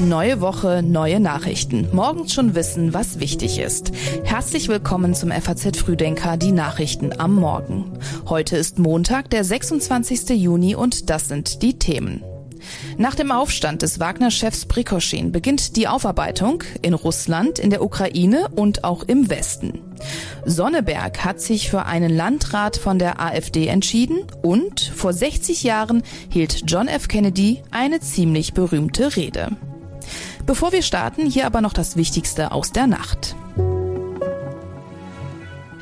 Neue Woche, neue Nachrichten. Morgens schon wissen, was wichtig ist. Herzlich willkommen zum FAZ Frühdenker, die Nachrichten am Morgen. Heute ist Montag, der 26. Juni und das sind die Themen. Nach dem Aufstand des Wagner-Chefs Prikoschin beginnt die Aufarbeitung in Russland, in der Ukraine und auch im Westen. Sonneberg hat sich für einen Landrat von der AfD entschieden und vor 60 Jahren hielt John F. Kennedy eine ziemlich berühmte Rede. Bevor wir starten, hier aber noch das Wichtigste aus der Nacht.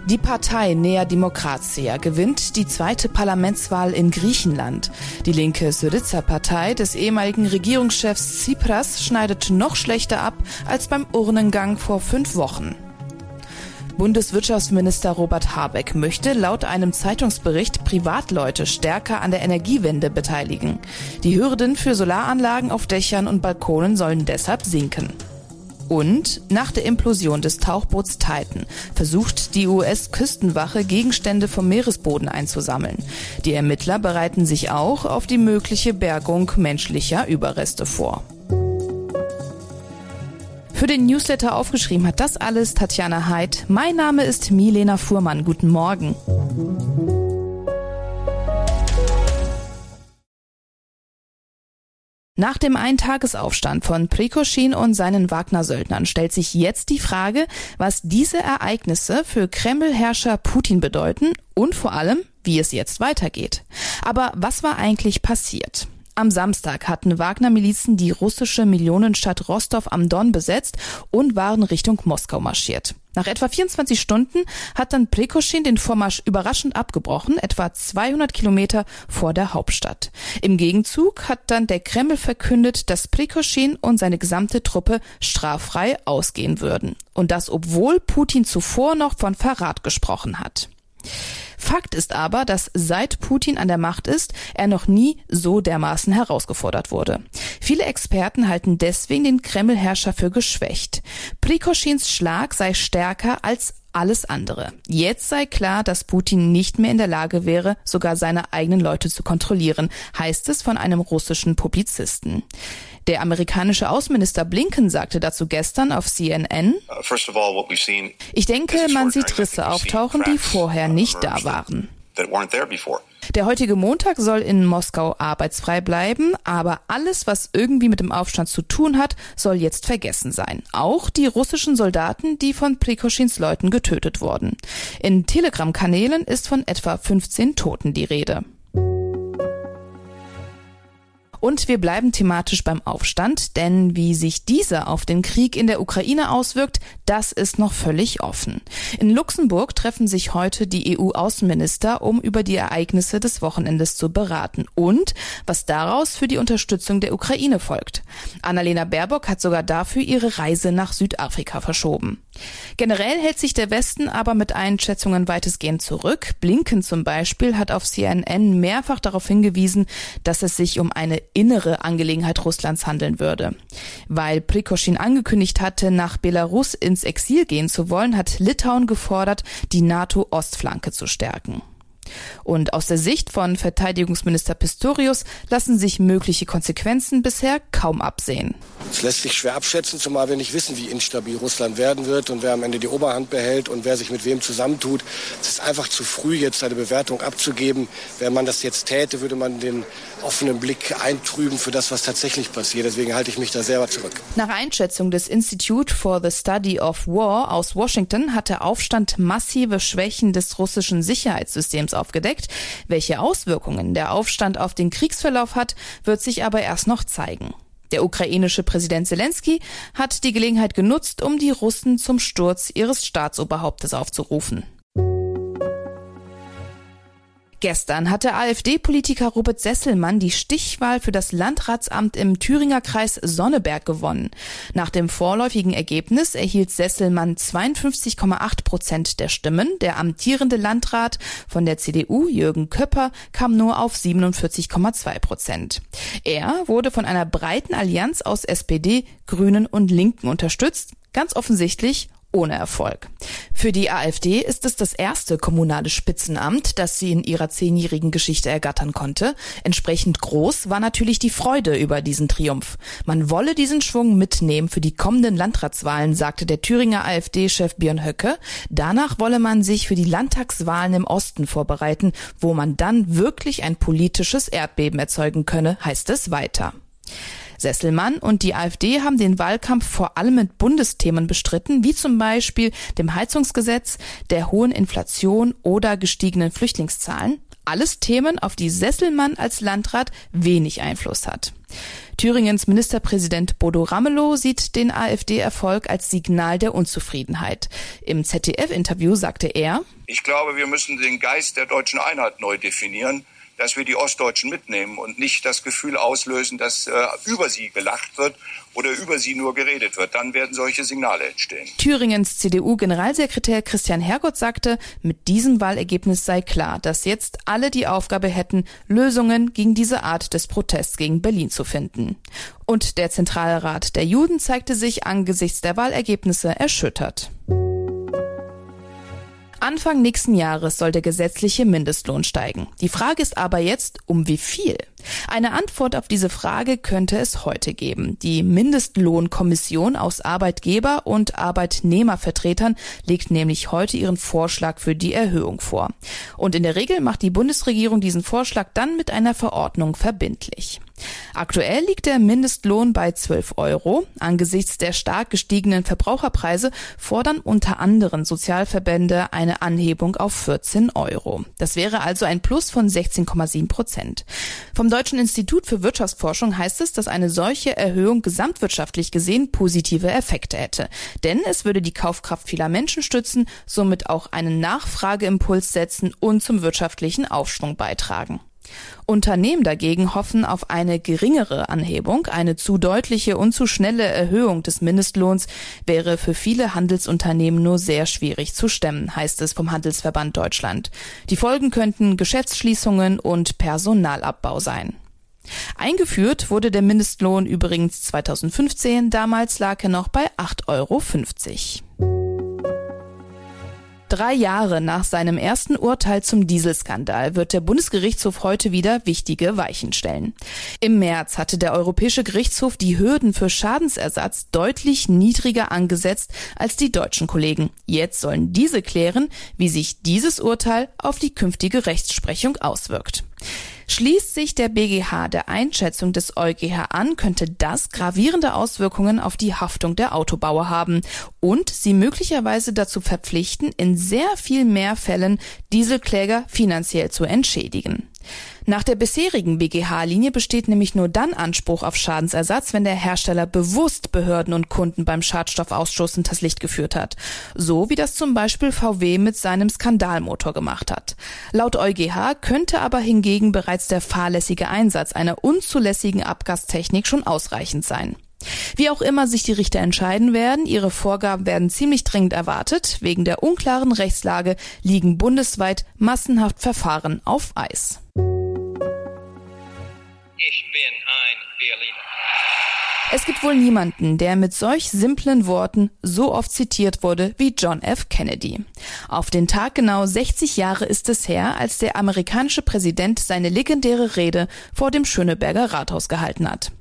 Die Partei Nea Demokratia gewinnt die zweite Parlamentswahl in Griechenland. Die linke Syriza-Partei des ehemaligen Regierungschefs Tsipras schneidet noch schlechter ab als beim Urnengang vor fünf Wochen. Bundeswirtschaftsminister Robert Habeck möchte laut einem Zeitungsbericht Privatleute stärker an der Energiewende beteiligen. Die Hürden für Solaranlagen auf Dächern und Balkonen sollen deshalb sinken. Und nach der Implosion des Tauchboots Titan versucht die US-Küstenwache Gegenstände vom Meeresboden einzusammeln. Die Ermittler bereiten sich auch auf die mögliche Bergung menschlicher Überreste vor. Für den Newsletter aufgeschrieben hat das alles Tatjana Heid. Mein Name ist Milena Fuhrmann. Guten Morgen. Nach dem Eintagesaufstand von Prikoschin und seinen Wagner-Söldnern stellt sich jetzt die Frage, was diese Ereignisse für Kreml-Herrscher Putin bedeuten und vor allem, wie es jetzt weitergeht. Aber was war eigentlich passiert? Am Samstag hatten Wagner-Milizen die russische Millionenstadt Rostov am Don besetzt und waren Richtung Moskau marschiert. Nach etwa 24 Stunden hat dann Prekoschin den Vormarsch überraschend abgebrochen, etwa 200 Kilometer vor der Hauptstadt. Im Gegenzug hat dann der Kreml verkündet, dass Prekoschin und seine gesamte Truppe straffrei ausgehen würden. Und das obwohl Putin zuvor noch von Verrat gesprochen hat. Fakt ist aber, dass seit Putin an der Macht ist, er noch nie so dermaßen herausgefordert wurde. Viele Experten halten deswegen den Kreml-Herrscher für geschwächt. Prikoschins Schlag sei stärker als alles andere. Jetzt sei klar, dass Putin nicht mehr in der Lage wäre, sogar seine eigenen Leute zu kontrollieren, heißt es von einem russischen Publizisten. Der amerikanische Außenminister Blinken sagte dazu gestern auf CNN, uh, ich denke, man sieht Risse auftauchen, die vorher nicht da waren. Der heutige Montag soll in Moskau arbeitsfrei bleiben, aber alles, was irgendwie mit dem Aufstand zu tun hat, soll jetzt vergessen sein. Auch die russischen Soldaten, die von Prikoschins Leuten getötet wurden. In Telegram-Kanälen ist von etwa 15 Toten die Rede. Und wir bleiben thematisch beim Aufstand, denn wie sich dieser auf den Krieg in der Ukraine auswirkt, das ist noch völlig offen. In Luxemburg treffen sich heute die EU-Außenminister, um über die Ereignisse des Wochenendes zu beraten und was daraus für die Unterstützung der Ukraine folgt. Annalena Baerbock hat sogar dafür ihre Reise nach Südafrika verschoben. Generell hält sich der Westen aber mit Einschätzungen weitestgehend zurück. Blinken zum Beispiel hat auf CNN mehrfach darauf hingewiesen, dass es sich um eine innere Angelegenheit Russlands handeln würde. Weil Prikoschin angekündigt hatte, nach Belarus ins Exil gehen zu wollen, hat Litauen gefordert, die NATO-Ostflanke zu stärken. Und aus der Sicht von Verteidigungsminister Pistorius lassen sich mögliche Konsequenzen bisher kaum absehen. Es lässt sich schwer abschätzen, zumal wir nicht wissen, wie instabil Russland werden wird und wer am Ende die Oberhand behält und wer sich mit wem zusammentut. Es ist einfach zu früh, jetzt eine Bewertung abzugeben. Wenn man das jetzt täte, würde man den offenen Blick eintrüben für das, was tatsächlich passiert. Deswegen halte ich mich da selber zurück. Nach Einschätzung des Institute for the Study of War aus Washington hat der Aufstand massive Schwächen des russischen Sicherheitssystems aufgedeckt. Welche Auswirkungen der Aufstand auf den Kriegsverlauf hat, wird sich aber erst noch zeigen. Der ukrainische Präsident Zelensky hat die Gelegenheit genutzt, um die Russen zum Sturz ihres Staatsoberhauptes aufzurufen. Gestern hatte AfD-Politiker Robert Sesselmann die Stichwahl für das Landratsamt im Thüringer Kreis Sonneberg gewonnen. Nach dem vorläufigen Ergebnis erhielt Sesselmann 52,8 Prozent der Stimmen. Der amtierende Landrat von der CDU, Jürgen Köpper, kam nur auf 47,2 Prozent. Er wurde von einer breiten Allianz aus SPD, Grünen und Linken unterstützt, ganz offensichtlich ohne Erfolg. Für die AfD ist es das erste kommunale Spitzenamt, das sie in ihrer zehnjährigen Geschichte ergattern konnte. Entsprechend groß war natürlich die Freude über diesen Triumph. Man wolle diesen Schwung mitnehmen für die kommenden Landratswahlen, sagte der Thüringer AfD-Chef Björn Höcke. Danach wolle man sich für die Landtagswahlen im Osten vorbereiten, wo man dann wirklich ein politisches Erdbeben erzeugen könne, heißt es weiter. Sesselmann und die AfD haben den Wahlkampf vor allem mit Bundesthemen bestritten, wie zum Beispiel dem Heizungsgesetz, der hohen Inflation oder gestiegenen Flüchtlingszahlen. Alles Themen, auf die Sesselmann als Landrat wenig Einfluss hat. Thüringens Ministerpräsident Bodo Ramelow sieht den AfD-Erfolg als Signal der Unzufriedenheit. Im ZDF-Interview sagte er, Ich glaube, wir müssen den Geist der deutschen Einheit neu definieren dass wir die Ostdeutschen mitnehmen und nicht das Gefühl auslösen, dass äh, über sie gelacht wird oder über sie nur geredet wird. Dann werden solche Signale entstehen. Thüringens CDU-Generalsekretär Christian Hergott sagte, mit diesem Wahlergebnis sei klar, dass jetzt alle die Aufgabe hätten, Lösungen gegen diese Art des Protests gegen Berlin zu finden. Und der Zentralrat der Juden zeigte sich angesichts der Wahlergebnisse erschüttert. Anfang nächsten Jahres soll der gesetzliche Mindestlohn steigen. Die Frage ist aber jetzt, um wie viel? Eine Antwort auf diese Frage könnte es heute geben. Die Mindestlohnkommission aus Arbeitgeber- und Arbeitnehmervertretern legt nämlich heute ihren Vorschlag für die Erhöhung vor. Und in der Regel macht die Bundesregierung diesen Vorschlag dann mit einer Verordnung verbindlich. Aktuell liegt der Mindestlohn bei 12 Euro. Angesichts der stark gestiegenen Verbraucherpreise fordern unter anderem Sozialverbände eine Anhebung auf 14 Euro. Das wäre also ein Plus von 16,7 Prozent. Vom Deutschen Institut für Wirtschaftsforschung heißt es, dass eine solche Erhöhung gesamtwirtschaftlich gesehen positive Effekte hätte. Denn es würde die Kaufkraft vieler Menschen stützen, somit auch einen Nachfrageimpuls setzen und zum wirtschaftlichen Aufschwung beitragen. Unternehmen dagegen hoffen auf eine geringere Anhebung. Eine zu deutliche und zu schnelle Erhöhung des Mindestlohns wäre für viele Handelsunternehmen nur sehr schwierig zu stemmen, heißt es vom Handelsverband Deutschland. Die Folgen könnten Geschäftsschließungen und Personalabbau sein. Eingeführt wurde der Mindestlohn übrigens 2015, damals lag er noch bei 8,50 Euro. Drei Jahre nach seinem ersten Urteil zum Dieselskandal wird der Bundesgerichtshof heute wieder wichtige Weichen stellen. Im März hatte der Europäische Gerichtshof die Hürden für Schadensersatz deutlich niedriger angesetzt als die deutschen Kollegen. Jetzt sollen diese klären, wie sich dieses Urteil auf die künftige Rechtsprechung auswirkt. Schließt sich der BGH der Einschätzung des EuGH an, könnte das gravierende Auswirkungen auf die Haftung der Autobauer haben und sie möglicherweise dazu verpflichten, in sehr viel mehr Fällen Dieselkläger finanziell zu entschädigen. Nach der bisherigen BGH-Linie besteht nämlich nur dann Anspruch auf Schadensersatz, wenn der Hersteller bewusst Behörden und Kunden beim Schadstoffausstoß hinters Licht geführt hat. So wie das zum Beispiel VW mit seinem Skandalmotor gemacht hat. Laut EuGH könnte aber hingegen bereits der fahrlässige Einsatz einer unzulässigen Abgastechnik schon ausreichend sein. Wie auch immer sich die Richter entscheiden werden, ihre Vorgaben werden ziemlich dringend erwartet. Wegen der unklaren Rechtslage liegen bundesweit massenhaft Verfahren auf Eis. Ich bin ein Berliner. Es gibt wohl niemanden, der mit solch simplen Worten so oft zitiert wurde wie John F. Kennedy. Auf den Tag genau 60 Jahre ist es her, als der amerikanische Präsident seine legendäre Rede vor dem Schöneberger Rathaus gehalten hat.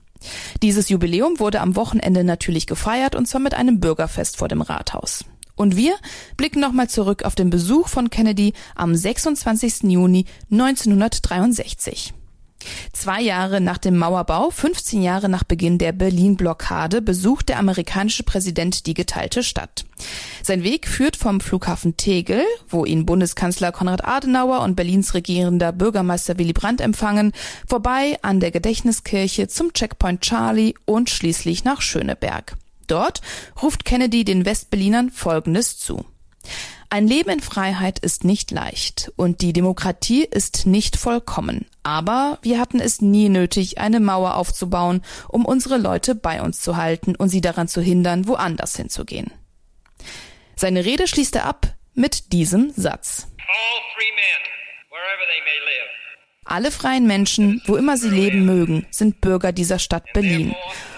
Dieses Jubiläum wurde am Wochenende natürlich gefeiert und zwar mit einem Bürgerfest vor dem Rathaus. Und wir blicken nochmal zurück auf den Besuch von Kennedy am 26. Juni 1963. Zwei Jahre nach dem Mauerbau, 15 Jahre nach Beginn der Berlin-Blockade, besucht der amerikanische Präsident die geteilte Stadt. Sein Weg führt vom Flughafen Tegel, wo ihn Bundeskanzler Konrad Adenauer und Berlins regierender Bürgermeister Willy Brandt empfangen, vorbei an der Gedächtniskirche zum Checkpoint Charlie und schließlich nach Schöneberg. Dort ruft Kennedy den Westberlinern Folgendes zu. Ein Leben in Freiheit ist nicht leicht und die Demokratie ist nicht vollkommen. Aber wir hatten es nie nötig, eine Mauer aufzubauen, um unsere Leute bei uns zu halten und sie daran zu hindern, woanders hinzugehen. Seine Rede schließt er ab mit diesem Satz. Alle freien Menschen, wo immer sie leben mögen, sind Bürger dieser Stadt Berlin.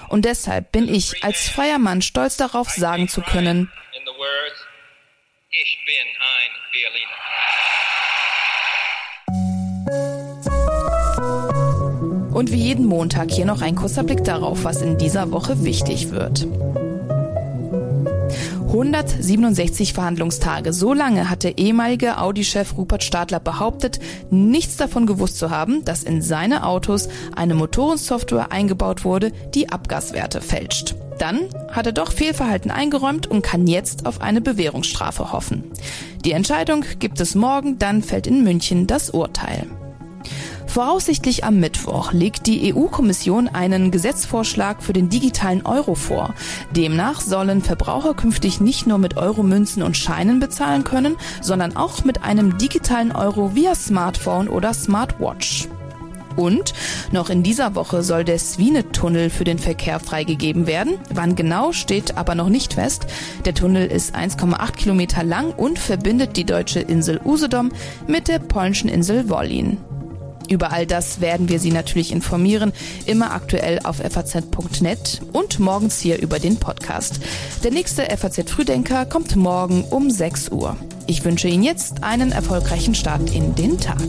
Und deshalb bin ich als freier Mann stolz darauf sagen zu können, ich bin ein Berliner. Und wie jeden Montag hier noch ein kurzer Blick darauf, was in dieser Woche wichtig wird. 167 Verhandlungstage. So lange hat der ehemalige Audi-Chef Rupert Stadler behauptet, nichts davon gewusst zu haben, dass in seine Autos eine Motorensoftware eingebaut wurde, die Abgaswerte fälscht. Dann hat er doch Fehlverhalten eingeräumt und kann jetzt auf eine Bewährungsstrafe hoffen. Die Entscheidung gibt es morgen, dann fällt in München das Urteil. Voraussichtlich am Mittwoch legt die EU-Kommission einen Gesetzvorschlag für den digitalen Euro vor. Demnach sollen Verbraucher künftig nicht nur mit Euromünzen und Scheinen bezahlen können, sondern auch mit einem digitalen Euro via Smartphone oder Smartwatch. Und noch in dieser Woche soll der Swine-Tunnel für den Verkehr freigegeben werden. Wann genau steht aber noch nicht fest. Der Tunnel ist 1,8 Kilometer lang und verbindet die deutsche Insel Usedom mit der polnischen Insel Wollin. Über all das werden wir Sie natürlich informieren, immer aktuell auf faz.net und morgens hier über den Podcast. Der nächste FAZ Frühdenker kommt morgen um 6 Uhr. Ich wünsche Ihnen jetzt einen erfolgreichen Start in den Tag.